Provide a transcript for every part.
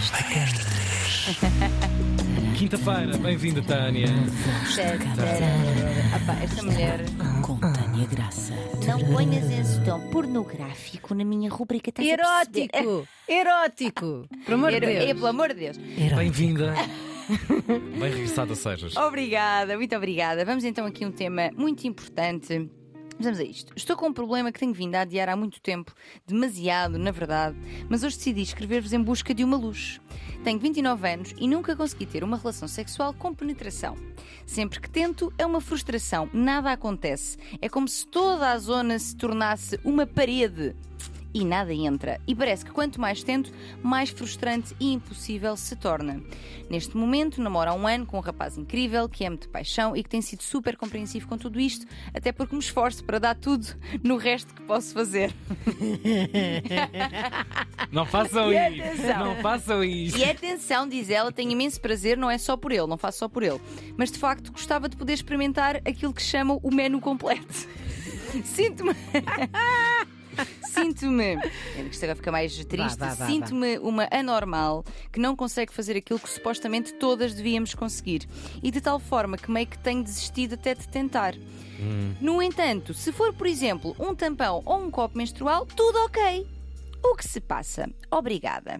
Quinta-feira, bem-vinda, Tânia. Apá, esta mulher. Com Tânia Graça. Não ponhas esse tom pornográfico na minha rubrica. estás a perceber? Erótico! Erótico! Por amor de Ero- É, Deus. pelo amor de Deus. Bem-vinda. Bem regressada sejas. Obrigada, muito obrigada. Vamos então aqui a um tema muito importante. Vamos a isto. Estou com um problema que tenho vindo a adiar há muito tempo, demasiado, na verdade, mas hoje decidi escrever-vos em busca de uma luz. Tenho 29 anos e nunca consegui ter uma relação sexual com penetração. Sempre que tento, é uma frustração, nada acontece. É como se toda a zona se tornasse uma parede. E nada entra. E parece que quanto mais tento, mais frustrante e impossível se torna. Neste momento, namoro há um ano com um rapaz incrível, que amo de paixão e que tem sido super compreensivo com tudo isto, até porque me esforço para dar tudo no resto que posso fazer. Não façam isso. Não façam isso. E atenção, diz ela, tenho imenso prazer, não é só por ele, não faço só por ele. Mas de facto gostava de poder experimentar aquilo que chamam o menu completo. Sinto-me. Sinto-me. Isto agora fica mais triste. Sinto-me uma anormal que não consegue fazer aquilo que supostamente todas devíamos conseguir. E de tal forma que meio que tenho desistido até de tentar. No entanto, se for, por exemplo, um tampão ou um copo menstrual, tudo ok. O que se passa? Obrigada.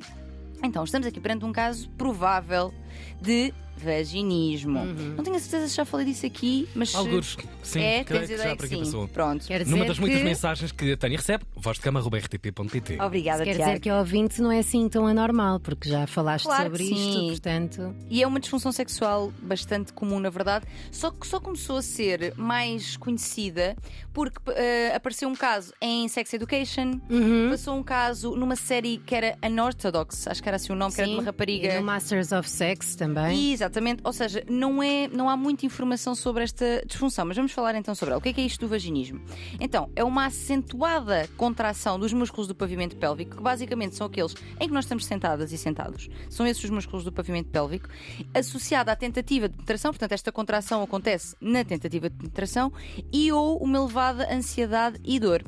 Então, estamos aqui perante um caso provável de vaginismo. Não tenho a certeza se já falei disso aqui, mas. Algures, sim, é, creio que já por que aqui sim. passou. Pronto. Quer dizer Numa das muitas que... mensagens que a Tânia recebe, vozdecama.rtp.pt. Obrigada, Quer Tiago. dizer que a ouvinte não é assim tão anormal, porque já falaste Claro sobre isto, sim. portanto. E é uma disfunção sexual bastante comum, na verdade, só que só começou a ser mais conhecida porque eh, apareceu um caso em Sex Education, Uhum. passou um caso numa série que era Unorthodox, acho que era assim o nome, que era de uma Sim, rapariga. E no Masters of Sex também. Exatamente, ou seja, não, é, não há muita informação sobre esta disfunção, mas vamos falar então sobre ela. O que é, que é isto do vaginismo? Então, é uma acentuada contração dos músculos do pavimento pélvico, que basicamente são aqueles em que nós estamos sentadas e sentados. São esses os músculos do pavimento pélvico, associada à tentativa de penetração, portanto, esta contração acontece na tentativa de penetração, e ou uma elevada ansiedade e dor.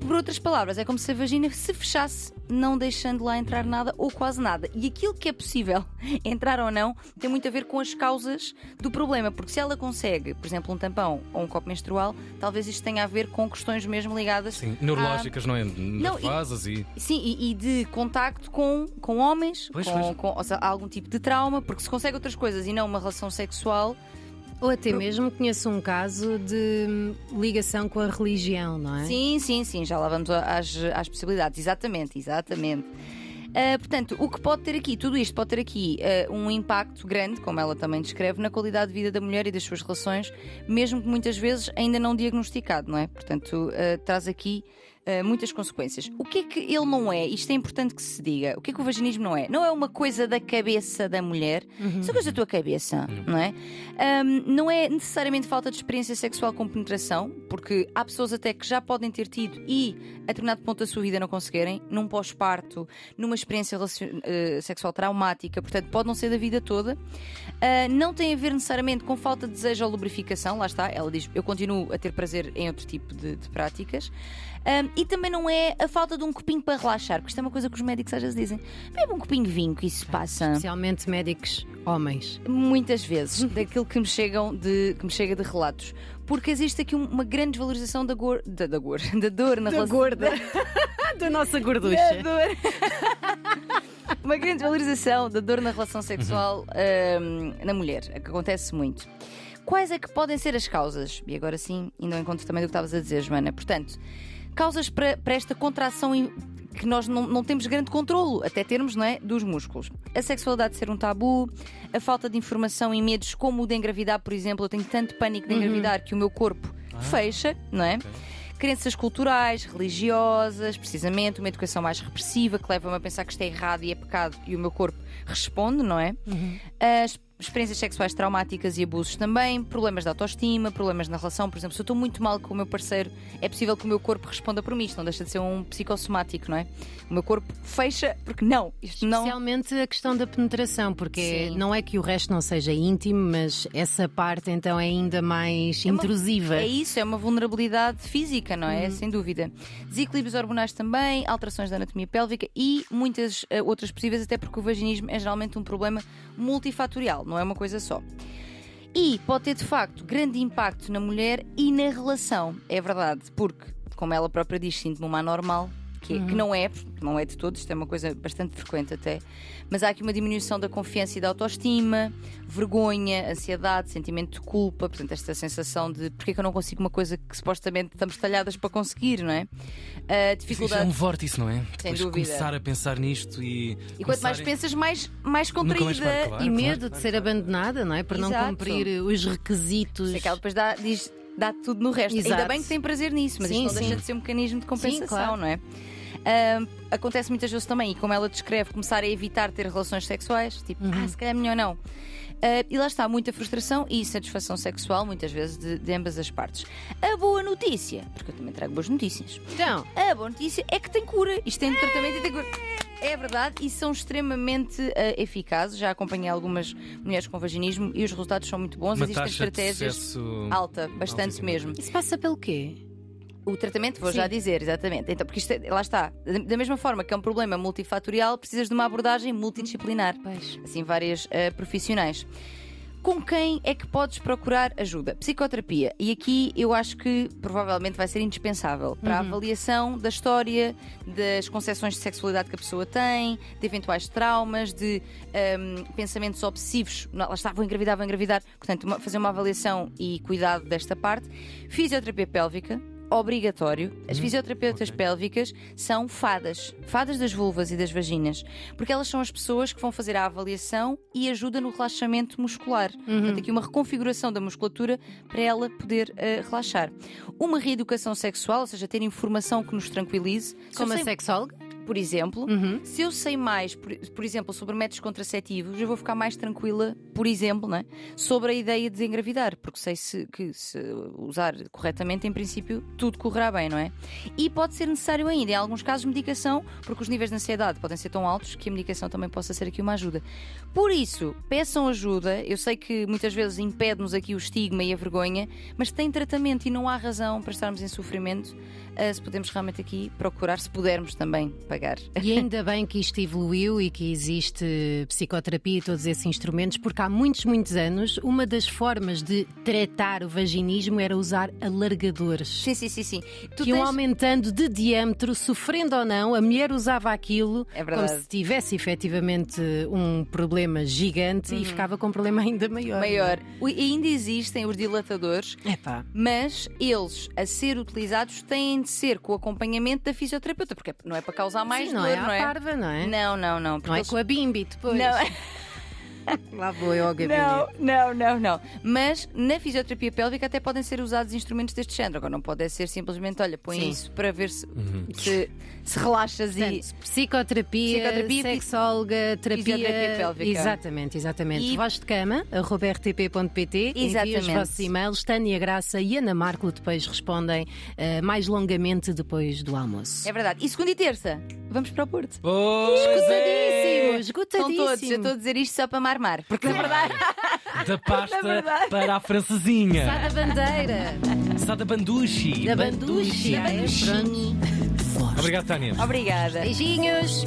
Por outras palavras, é como se a vagina se fechasse, não deixando lá entrar nada ou quase nada. E aquilo que é possível entrar ou não tem muito a ver com as causas do problema, porque se ela consegue, por exemplo, um tampão ou um copo menstrual, talvez isto tenha a ver com questões mesmo ligadas Sim, neurológicas, não é? Nervosas e. Sim, e, e de contacto com, com homens, Pois, com, pois. com- seja, algum tipo de trauma, porque se consegue outras coisas e não uma relação sexual, Ou até mesmo conheço um caso de hum, ligação com a religião, não é? Sim, sim, sim, já lá vamos às, às possibilidades, exatamente, exatamente. Ah, portanto, o que pode ter aqui, tudo isto pode ter aqui ah, um impacto grande, como ela também descreve, na qualidade de vida da mulher e das suas relações, mesmo que muitas vezes ainda não diagnosticado, não é? Portanto, ah, traz aqui ah, muitas consequências. O que é que ele não é? Isto é importante que se diga. O que é que o vaginismo não é? Não é uma coisa da cabeça da mulher, isso é coisa da tua cabeça, não é? Ahm, não é necessariamente falta de experiência sexual com penetração, porque há pessoas até que já podem ter tido e a determinado ponto da sua vida não conseguirem, num pós-parto, numa experiência eh, sexual traumática, portanto pode não ser da vida toda. Ah, não tem a ver necessariamente com falta de desejo ou lubrificação, lá está, ela diz eu continuo a ter prazer em outro tipo de, de práticas. Ahm, e também não é a falta de um copinho para relaxar, porque isto é uma coisa que os médicos às vezes dizem: bebe um copinho de vinho que isso passa. Especialmente médicos homens. Muitas vezes, daquilo que me, chegam de, que me chega de relatos. Porque existe aqui um- uma grande desvalorização da, gor, da, da, gor, da dor na relação. gorda. da nossa gorducha. Da dor. uma grande desvalorização da dor na relação sexual hum, na mulher, que acontece muito. Quais é que podem ser as causas? E agora sim, ainda encontro também do que estavas a dizer, Joana. Portanto, causas para, para esta contração que nós não, não temos grande controlo, até termos, não é? Dos músculos. A sexualidade ser um tabu, a falta de informação e medos como o de engravidar, por exemplo. Eu tenho tanto pânico de engravidar que o meu corpo fecha, não é? Crenças culturais, religiosas, precisamente, uma educação mais repressiva que leva-me a pensar que isto é errado e é pecado e o meu corpo responde, não é? As experiências sexuais traumáticas e abusos também, problemas de autoestima, problemas na relação. Por exemplo, se eu estou muito mal com o meu parceiro, é possível que o meu corpo responda por mim. Isto não deixa de ser um psicossomático, não é? O meu corpo fecha porque não, isto não. Especialmente a questão da penetração, porque Sim. não é que o resto não seja íntimo, mas essa parte então é ainda mais É uma- intrusiva. É isso, é uma vulnerabilidade física, não é? Sem dúvida. Desequilíbrios hormonais também, alterações da anatomia pélvica e muitas eh, outras possíveis, até porque o vaginismo é geralmente um problema multifatorial, não é uma coisa só. E pode ter de facto grande impacto na mulher e na relação, é verdade, porque, como ela própria diz, sinto-me uma anormal. Que, é- que não é, não é de todos, isto é uma coisa bastante frequente até, mas há aqui uma diminuição da confiança e da autoestima, vergonha, ansiedade, sentimento de culpa, portanto, esta sensação de porque é que eu não consigo uma coisa que supostamente estamos talhadas para conseguir, não é? Ah, Isso é dificuldade. um vórtice, não é? Sem Depois dúvida. começar a pensar nisto e. E quanto mais começarem- pensas, mais, mais mais contraída. para, claro. E medo de ser abandonada, não é? Por não Exato. cumprir os requisitos. Sei que ela depois dá, diz, dá tudo no resto. Exato. Ainda bem que tem prazer nisso, mas Sim, isto não deixa sim. de ser um mecanismo de compensação, claro. não é? Acontece muitas vezes também, e como ela descreve, começar a evitar ter relações sexuais, tipo, Uhum. ah, se calhar é melhor não. Ah, e lá está, muita frustração e insatisfação sexual, muitas vezes, de, de ambas as partes. A boa notícia, porque eu também trago boas notícias, Então, a boa notícia é que tem cura. Isto tem tratamento e tem cura. É verdade, e são extremamente ah, eficazes. Já acompanhei algumas mulheres com vaginismo e os resultados são muito bons. Uma Existem estratégias alta, bastante Altíssima. mesmo. isso passa pelo quê? O tratamento, vou Sim. já dizer, exatamente. Então, porque isto é- lá está. Da- mesma forma que é um problema multifatorial, precisas de uma abordagem multidisciplinar. Pois. Assim, várias eh, profissionais. Com quem é que podes procurar ajuda? Psicoterapia. E aqui eu acho que provavelmente vai ser indispensável para a avaliação da história, das concepções de sexualidade que a pessoa tem, de eventuais traumas, de ahm, pensamentos obsessivos. Lá está, vou engravidar, vou engravidar. Portanto, uma- fazer uma avaliação e cuidado desta parte. Fisioterapia pélvica. Obrigatório. As fisioterapeutas ok. pélvicas são fadas, fadas das vulvas e das vaginas, porque elas são as pessoas que vão fazer a avaliação e ajuda no relaxamento muscular. Portanto, aqui uma reconfiguração da musculatura para ela poder eh, relaxar. Uma reeducação sexual, ou seja, ter informação que nos tranquilize. Como a sei- sexóloga? Por exemplo, Uhum. se eu sei mais, por, por exemplo, sobre métodos contraceptivos, eu vou ficar mais tranquila, por exemplo, né, sobre a ideia de engravidar, porque sei se, que se usar corretamente, em princípio, tudo correrá bem, não é? E pode ser necessário ainda, em alguns casos, medicação, porque os níveis de ansiedade podem ser tão altos que a medicação também possa ser aqui uma ajuda. Por isso, peçam ajuda. Eu sei que muitas vezes impede-nos aqui o estigma e a vergonha, mas tem tratamento e não há razão para estarmos em sofrimento ah, se podemos realmente aqui procurar, se pudermos também pagar. E ainda bem que isto evoluiu e que existe psicoterapia e todos esses instrumentos, porque há muitos, muitos anos, uma das formas de tratar o vaginismo era usar alargadores. Sim, sim, sim, sim. Tu que iam tens- aumentando de diâmetro, sofrendo ou não, a mulher usava aquilo É como se tivesse efetivamente um problema gigante e ficava com um problema ainda maior. Uhum. Maior. E ainda existem os dilatadores, Epá. mas eles, a ser utilizados, têm de ser com o acompanhamento da fisioterapeuta, porque não é para causar mais Sim, não dor, é não é? parva, não é? Não, não, não. porque Não é com a bimbi depois. Não, Lá vou eu ao gabinete. não, não, não, não. Mas na fisioterapia pélvica até podem ser usados instrumentos deste género. Agora não pode ser simplesmente, olha, põe Sim. isso para ver se, se, se relaxas e. Portanto, psicoterapia, Psicoterapia, sexóloga, terapia. fisioterapia pélvica. Exatamente, exatamente. E- Voz de cama, arroba rtp.pt. Envie os Exatamente. vossos e-mails. Tânia Graça e Ana Marco depois respondem eh, mais longamente depois do almoço. É verdade. E segunda e terça, vamos para o Porto. Pois Esgotadíssimo, é! Estão todos, eu esgotadíssimo. estou a dizer isto só para me armar. Porque na verdade. Da pasta verdade. para a francesinha. Sá da bandeira. Sá da banduchi. Da banduchi. É? Pronto. Obrigado, Tânia. Obrigada. Beijinhos.